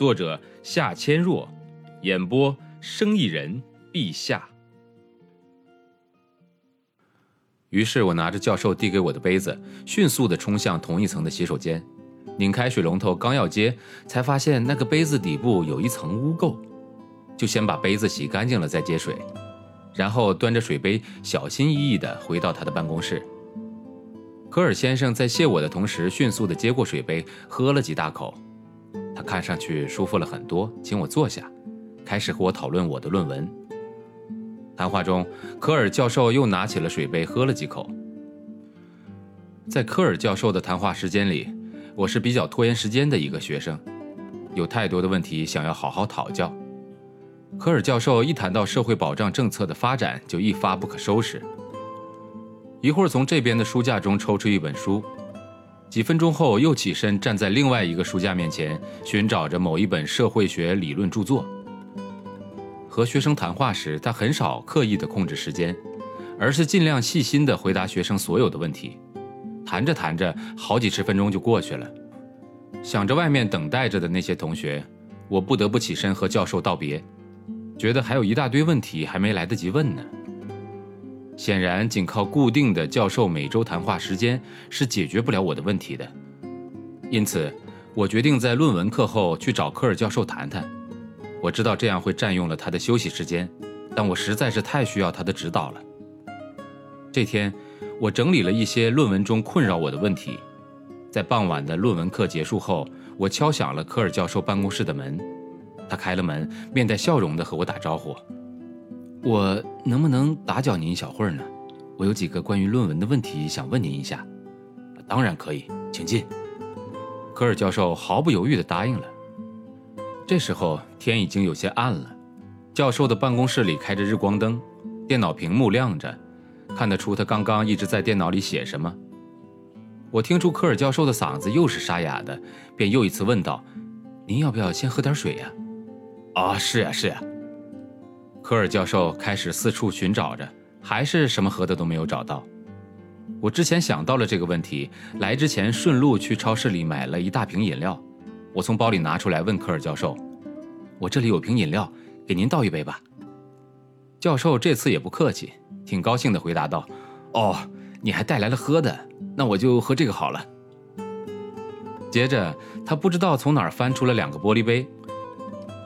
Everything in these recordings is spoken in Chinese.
作者夏千若，演播生意人陛下。于是我拿着教授递给我的杯子，迅速地冲向同一层的洗手间，拧开水龙头，刚要接，才发现那个杯子底部有一层污垢，就先把杯子洗干净了再接水，然后端着水杯，小心翼翼地回到他的办公室。科尔先生在谢我的同时，迅速地接过水杯，喝了几大口。看上去舒服了很多，请我坐下，开始和我讨论我的论文。谈话中，科尔教授又拿起了水杯，喝了几口。在科尔教授的谈话时间里，我是比较拖延时间的一个学生，有太多的问题想要好好讨教。科尔教授一谈到社会保障政策的发展，就一发不可收拾，一会儿从这边的书架中抽出一本书。几分钟后，又起身站在另外一个书架面前，寻找着某一本社会学理论著作。和学生谈话时，他很少刻意地控制时间，而是尽量细心地回答学生所有的问题。谈着谈着，好几十分钟就过去了。想着外面等待着的那些同学，我不得不起身和教授道别，觉得还有一大堆问题还没来得及问呢。显然，仅靠固定的教授每周谈话时间是解决不了我的问题的。因此，我决定在论文课后去找科尔教授谈谈。我知道这样会占用了他的休息时间，但我实在是太需要他的指导了。这天，我整理了一些论文中困扰我的问题。在傍晚的论文课结束后，我敲响了科尔教授办公室的门。他开了门，面带笑容地和我打招呼。我能不能打搅您一小会儿呢？我有几个关于论文的问题想问您一下。当然可以，请进。科尔教授毫不犹豫地答应了。这时候天已经有些暗了，教授的办公室里开着日光灯，电脑屏幕亮着，看得出他刚刚一直在电脑里写什么。我听出科尔教授的嗓子又是沙哑的，便又一次问道：“您要不要先喝点水呀？”“啊，是呀，是呀。”科尔教授开始四处寻找着，还是什么喝的都没有找到。我之前想到了这个问题，来之前顺路去超市里买了一大瓶饮料。我从包里拿出来问科尔教授：“我这里有瓶饮料，给您倒一杯吧。”教授这次也不客气，挺高兴地回答道：“哦，你还带来了喝的，那我就喝这个好了。”接着他不知道从哪儿翻出了两个玻璃杯，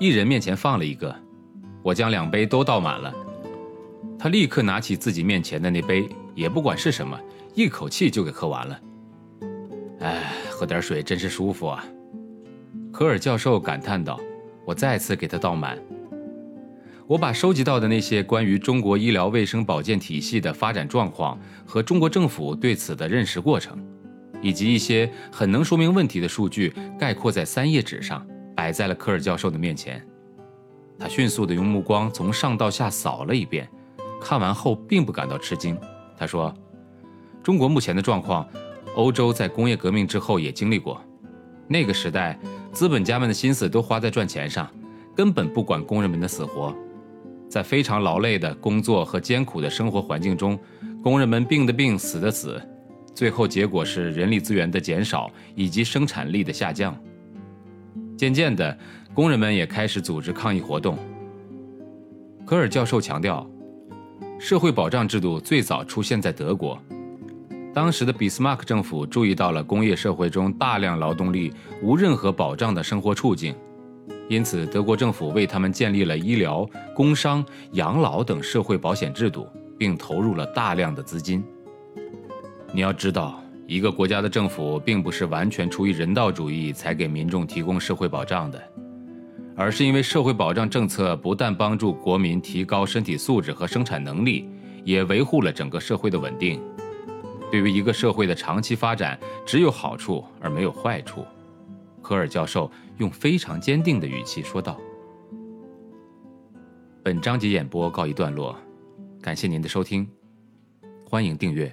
一人面前放了一个。我将两杯都倒满了，他立刻拿起自己面前的那杯，也不管是什么，一口气就给喝完了。哎，喝点水真是舒服啊！科尔教授感叹道。我再次给他倒满。我把收集到的那些关于中国医疗卫生保健体系的发展状况和中国政府对此的认识过程，以及一些很能说明问题的数据，概括在三页纸上，摆在了科尔教授的面前。他迅速地用目光从上到下扫了一遍，看完后并不感到吃惊。他说：“中国目前的状况，欧洲在工业革命之后也经历过。那个时代，资本家们的心思都花在赚钱上，根本不管工人们的死活。在非常劳累的工作和艰苦的生活环境中，工人们病的病，死的死，最后结果是人力资源的减少以及生产力的下降。渐渐的。”工人们也开始组织抗议活动。科尔教授强调，社会保障制度最早出现在德国，当时的俾斯麦克政府注意到了工业社会中大量劳动力无任何保障的生活处境，因此德国政府为他们建立了医疗、工伤、养老等社会保险制度，并投入了大量的资金。你要知道，一个国家的政府并不是完全出于人道主义才给民众提供社会保障的。而是因为社会保障政策不但帮助国民提高身体素质和生产能力，也维护了整个社会的稳定。对于一个社会的长期发展，只有好处而没有坏处。科尔教授用非常坚定的语气说道。本章节演播告一段落，感谢您的收听，欢迎订阅。